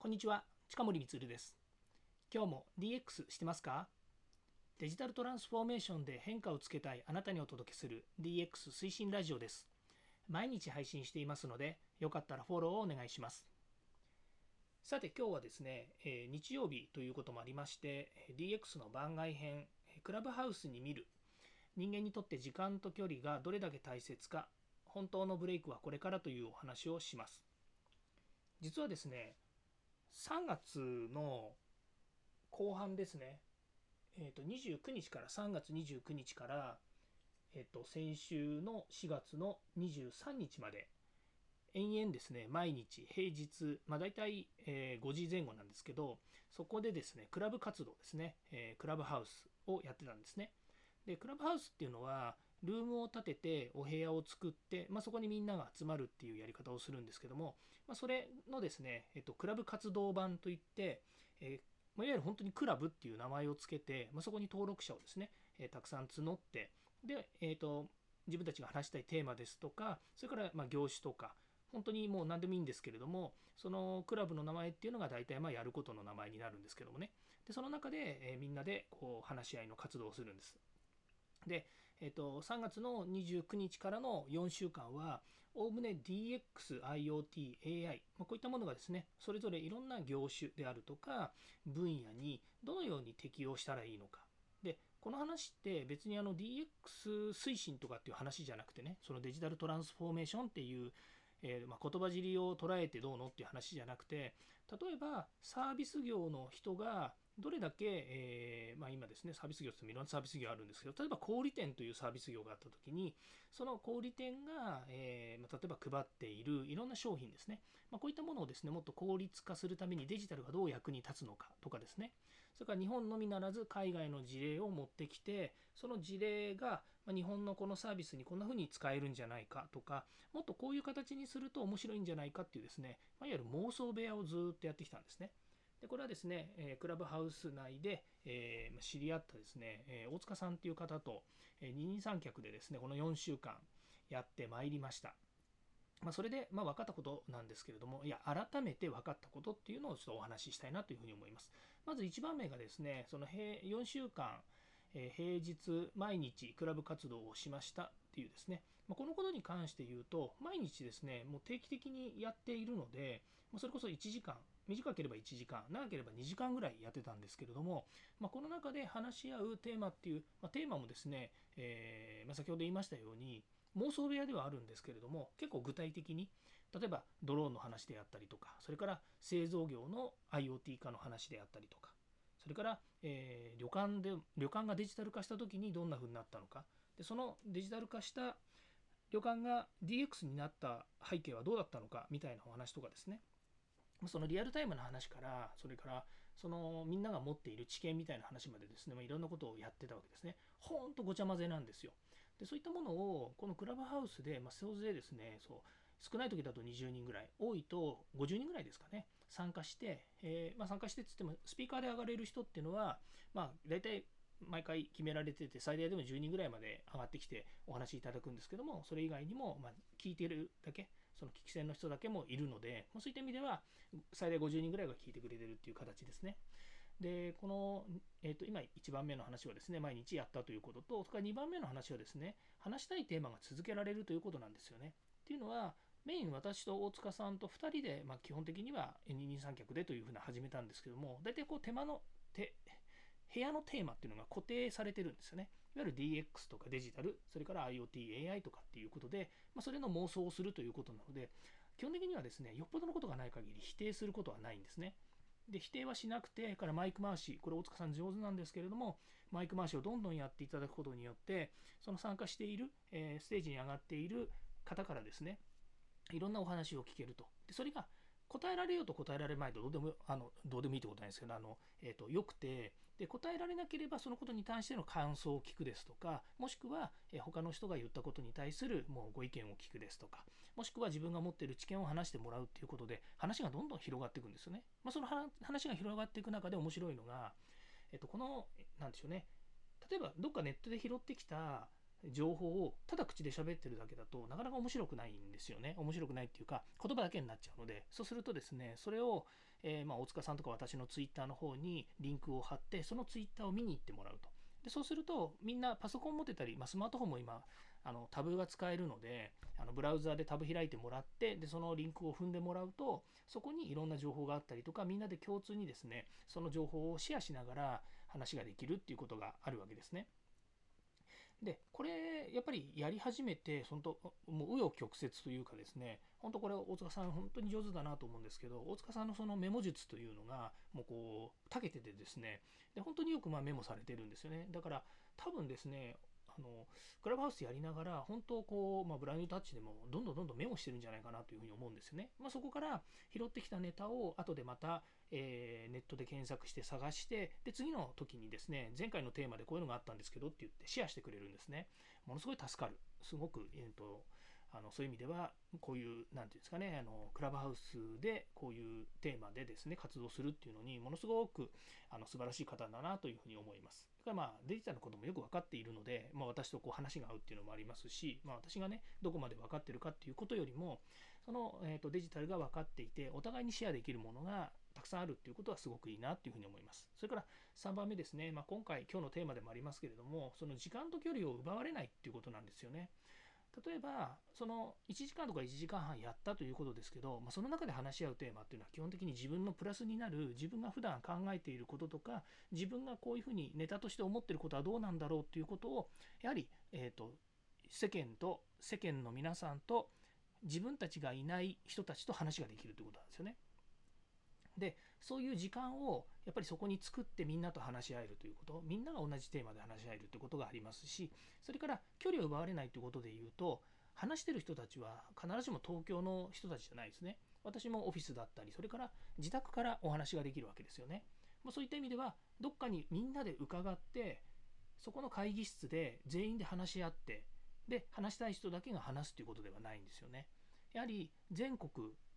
こんにちは、近森光です。今日も DX してますか？デジタルトランスフォーメーションで変化をつけたいあなたにお届けする DX 推進ラジオです。毎日配信していますので、よかったらフォローをお願いします。さて今日はですね、え日曜日ということもありまして、DX の番外編、クラブハウスに見る、人間にとって時間と距離がどれだけ大切か、本当のブレイクはこれからというお話をします。実はですね、3月の後半ですね、えー、と29日から3月29日から、えー、と先週の4月の23日まで延々ですね毎日平日、まあ、大体、えー、5時前後なんですけどそこでですねクラブ活動ですね、えー、クラブハウスをやってたんですね。でクラブハウスっていうのはルームを建ててお部屋を作って、まあ、そこにみんなが集まるっていうやり方をするんですけども、まあ、それのですね、えっと、クラブ活動版といって、えー、いわゆる本当にクラブっていう名前を付けて、まあ、そこに登録者をですね、えー、たくさん募ってで、えーと、自分たちが話したいテーマですとかそれからま業種とか本当にもう何でもいいんですけれどもそのクラブの名前っていうのが大体まあやることの名前になるんですけどもね。でその中で、えみんなでこう話し合いの活動をするんです。で、えーと、3月の29日からの4週間は、おおむね DX、IoT、AI、まあ、こういったものがですね、それぞれいろんな業種であるとか、分野にどのように適用したらいいのか。で、この話って別にあの DX 推進とかっていう話じゃなくてね、そのデジタルトランスフォーメーションっていう、えー、まあ、言葉尻を捉えてどうのっていう話じゃなくて、例えばサービス業の人がどれだけ、えー、まあ、今ですね、サービス業っていろんなサービス業あるんですけど、例えば小売店というサービス業があったときに、その小売店が、えー、ま、例えば配っているいろんな商品ですね、まあ、こういったものをですね、もっと効率化するためにデジタルがどう役に立つのかとかですね、それから日本のみならず海外の事例を持ってきて、その事例が日本のこのサービスにこんな風に使えるんじゃないかとか、もっとこういう形にすると面白いんじゃないかっていうですね、まいわゆる妄想部屋をずっとやってきたんですね。でこれはですね、えクラブハウス内で、えー、知り合ったですね、え大塚さんという方と、え二人三脚でですね、この4週間やってまいりました。まあ、それで、ま、分かったことなんですけれども、いや、改めて分かったことっていうのをちょっとお話ししたいなというふうに思います。まず1番目がですね、その4週間、え平日毎日クラブ活動をしましたっていうですね、まあ、このことに関して言うと、毎日ですね、もう定期的にやっているので、まそれこそ1時間、短ければ1時間、長ければ2時間ぐらいやってたんですけれども、まあ、この中で話し合うテーマっていう、ま、テーマもですね、えー、ま、先ほど言いましたように、妄想部屋ではあるんですけれども、結構具体的に、例えばドローンの話であったりとか、それから製造業の IoT 化の話であったりとか、それから、えー、旅館で、旅館がデジタル化した時にどんな風になったのか、でそのデジタル化した旅館が DX になった背景はどうだったのかみたいなお話とかですね、そのリアルタイムの話から、それからそのみんなが持っている知見みたいな話までですね、まあ、いろんなことをやってたわけですね。ほんとごちゃ混ぜなんですよ。で、そういったものをこのクラブハウスで、まあ、総勢ですね、そう少ない時だと20人ぐらい、多いと50人ぐらいですかね、参加して、えー、まあ、参加してっつっても、スピーカーで上がれる人っていうのは、まあ、大体毎回決められてて、最大でも10人ぐらいまで上がってきてお話いただくんですけども、それ以外にも、ま聞いてるだけ、その聞き戦の人だけもいるので、そういった意味では、最大50人ぐらいが聞いてくれてるっていう形ですね。で、この、え、ー、と、今1番目の話はですね、毎日やったということと、それから2番目の話はですね、話したいテーマが続けられるということなんですよね。っていうのは、メイン私と大塚さんと2人で、まあ、基本的には二人三脚でというふうな始めたんですけども、大体こう手間の、手、部屋のテーマっていうのが固定されてるんですよね。いわゆる DX とかデジタル、それから IoT、AI とかっていうことで、まあ、それの妄想をするということなので、基本的にはですね、よっぽどのことがない限り否定することはないんですね。で、否定はしなくて、からマイク回し、これ大塚さん上手なんですけれども、マイク回しをどんどんやっていただくことによって、その参加している、えー、ステージに上がっている方からですね、いろんなお話を聞けると。でそれが答えられようと答えられまいとどうでもあのどうでもいいってことないですけどあの、えーと、よくて。で答えられなければそのことに対しての感想を聞くですとかもしくは、えー、他の人が言ったことに対するもうご意見を聞くですとかもしくは自分が持っている知見を話してもらうっていうことで話がどんどん広がっていくんですよね。まあ、その話が広がっていく中で面白いのが、えーと、この何でしょうね。例えばどっかネットで拾ってきた情報をただ口で喋ってるだけだとなかなか面白くないんですよね。面白くないっていうか言葉だけになっちゃうので。そうするとですねそれを、えー、まあ、大塚さんとか私のツイッターの方にリンクを貼ってそのツイッターを見に行ってもらうと。でそうするとみんなパソコン持ってたり、まあ、スマートフォンも今あのタブが使えるのであのブラウザでタブ開いてもらってでそのリンクを踏んでもらうとそこにいろんな情報があったりとかみんなで共通にですねその情報をシェアしながら話ができるっていうことがあるわけですね。でこれやっぱりやり始めて本当もう紆余曲折というかですね本当これ大塚さん本当に上手だなと思うんですけど大塚さんのそのメモ術というのがもうこうたけててですねで本当によくまメモされてるんですよね。だから多分ですねあのクラブハウスやりながら本当こう、まあ、ブラインドタッチでもどんどんどんどんメモしてるんじゃないかなというふうに思うんですよね。まあ、そこから拾ってきたネタを後でまた、えー、ネットで検索して探してで次の時にですね前回のテーマでこういうのがあったんですけどって言ってシェアしてくれるんですね。ものすごい助かる。すごく、えーとあのそういう意味ではこういう何て言うんですかねあのクラブハウスでこういうテーマでですね活動するっていうのにものすごくあの素晴らしい方だなというふうに思います。だからまあデジタルのこともよく分かっているので、まあ、私とこう話が合うっていうのもありますし、まあ、私がねどこまで分かってるかっていうことよりもその、えー、とデジタルが分かっていてお互いにシェアできるものがたくさんあるっていうことはすごくいいなっていうふうに思います。それから3番目ですね、まあ、今回今日のテーマでもありますけれどもその時間と距離を奪われないっていうことなんですよね。例えばその1時間とか1時間半やったということですけど、まあ、その中で話し合うテーマっていうのは基本的に自分のプラスになる自分が普段考えていることとか自分がこういうふうにネタとして思ってることはどうなんだろうっていうことをやはり、えーと、世間と世間の皆さんと自分たちがいない人たちと話ができるということなんですよね。でそういう時間をやっぱりそこに作ってみんなと話し合えるということみんなが同じテーマで話し合えるということがありますしそれから距離を奪われないということで言うと話してる人たちは必ずしも東京の人たちじゃないですね。私もオフィスだったりそれから自宅からお話ができるわけですよね。もそういった意味ではどっかにみんなで伺ってそこの会議室で全員で話し合ってで話したい人だけが話すということではないんですよね。やはり全国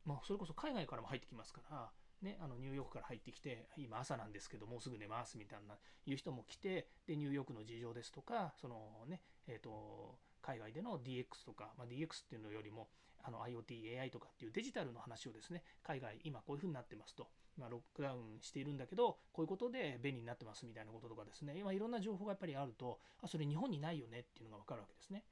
まあ、それこそ海外からも入ってきますからね、あのニューヨークから入ってきて今朝なんですけどもうすぐ寝ますみたいないう人も来てでニューヨークの事情ですとかそのね、えーと、海外での DX とか、まあ、DX っていうのよりもあの IoT、AI とかっていうデジタルの話をですね海外今こういうふうになってますと今ロックダウンしているんだけどこういうことで便利になってますみたいなこととかですね今いろんな情報がやっぱりあるとあそれ日本にないよねっていうのが分かるわけですね。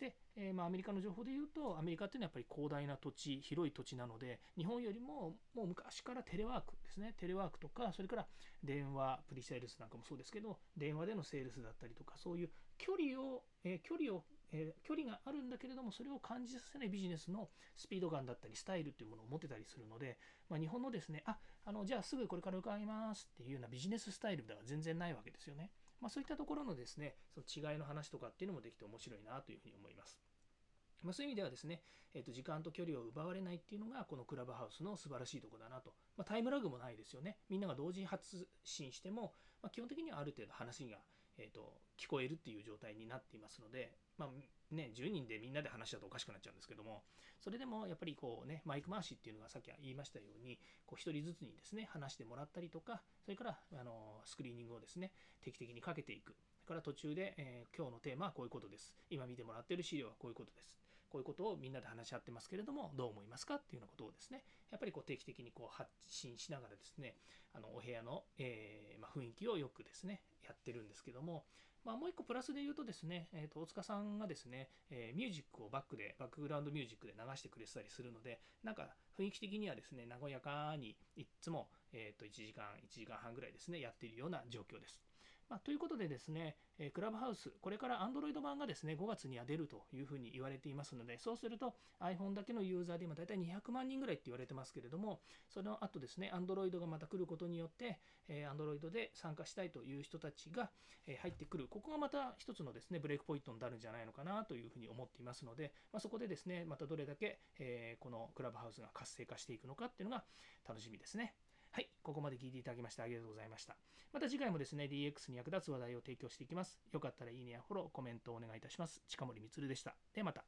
で、えー、まあ、アメリカの情報で言うとアメリカっていうのはやっぱり広大な土地広い土地なので日本よりももう昔からテレワークですねテレワークとかそれから電話プリセールスなんかもそうですけど電話でのセールスだったりとかそういう距離を、えー、距離をえー、距離があるんだけれどもそれを感じさせないビジネスのスピード感だったりスタイルっていうものを持ってたりするので、まあ、日本のですねああのじゃあすぐこれから伺いますっていうようなビジネススタイルでは全然ないわけですよね。まあ、そういったところのですねその違いの話とかっていうのもできて面白いなというふうに思います。まあ、そういう意味ではですね、えー、と時間と距離を奪われないっていうのがこのクラブハウスの素晴らしいとこだなと、まあ、タイムラグもないですよねみんなが同時に発信しても、まあ、基本的にはある程度話が、えー、と聞こえるっていう状態になっていますので、まあね、10人でみんなで話しちゃうとおかしくなっちゃうんですけどもそれでもやっぱりこうねマイク回しっていうのがさっき言いましたようにこう1人ずつにですね話してもらったりとかそれからあのスクリーニングをですね定期的にかけていくそれから途中で、えー、今日のテーマはこういうことです。今見てもらっている資料はこういうことです。こういうことをみんなで話し合ってますけれども、どう思いますかっていうようなことをですね、やっぱりこう定期的にこう発信しながらですね、あのお部屋の、えー、まあ、雰囲気をよくですね、やってるんですけども、まあ、もう一個プラスで言うとですね、えー、と大塚さんがですね、えー、ミュージックをバックで、バックグラウンドミュージックで流してくれてたりするので、なんか雰囲気的にはですね、和やかにいつも、えー、と1時間、1時間半ぐらいですね、やっているような状況です。まあ、ということでですね、えクラブハウス、これから Android 版がですね、5月には出るというふうに言われていますので、そうすると iPhone だけのユーザーで今大体200万人ぐらいって言われてますけれども、その後ですね、Android がまた来ることによって、え Android で参加したいという人たちが、え入ってくる、ここがまた一つのですね、ブレイクポイントになるんじゃないのかなというふうに思っていますので、まあ、そこでですね、またどれだけ、えこのクラブハウスが活性化していくのかっていうのが楽しみですね。はい、ここまで聞いていただきましてありがとうございました。また次回もですね、DX に役立つ話題を提供していきます。よかったらいいねやフォロー、コメントをお願いいたします。近森光でした。ではまた。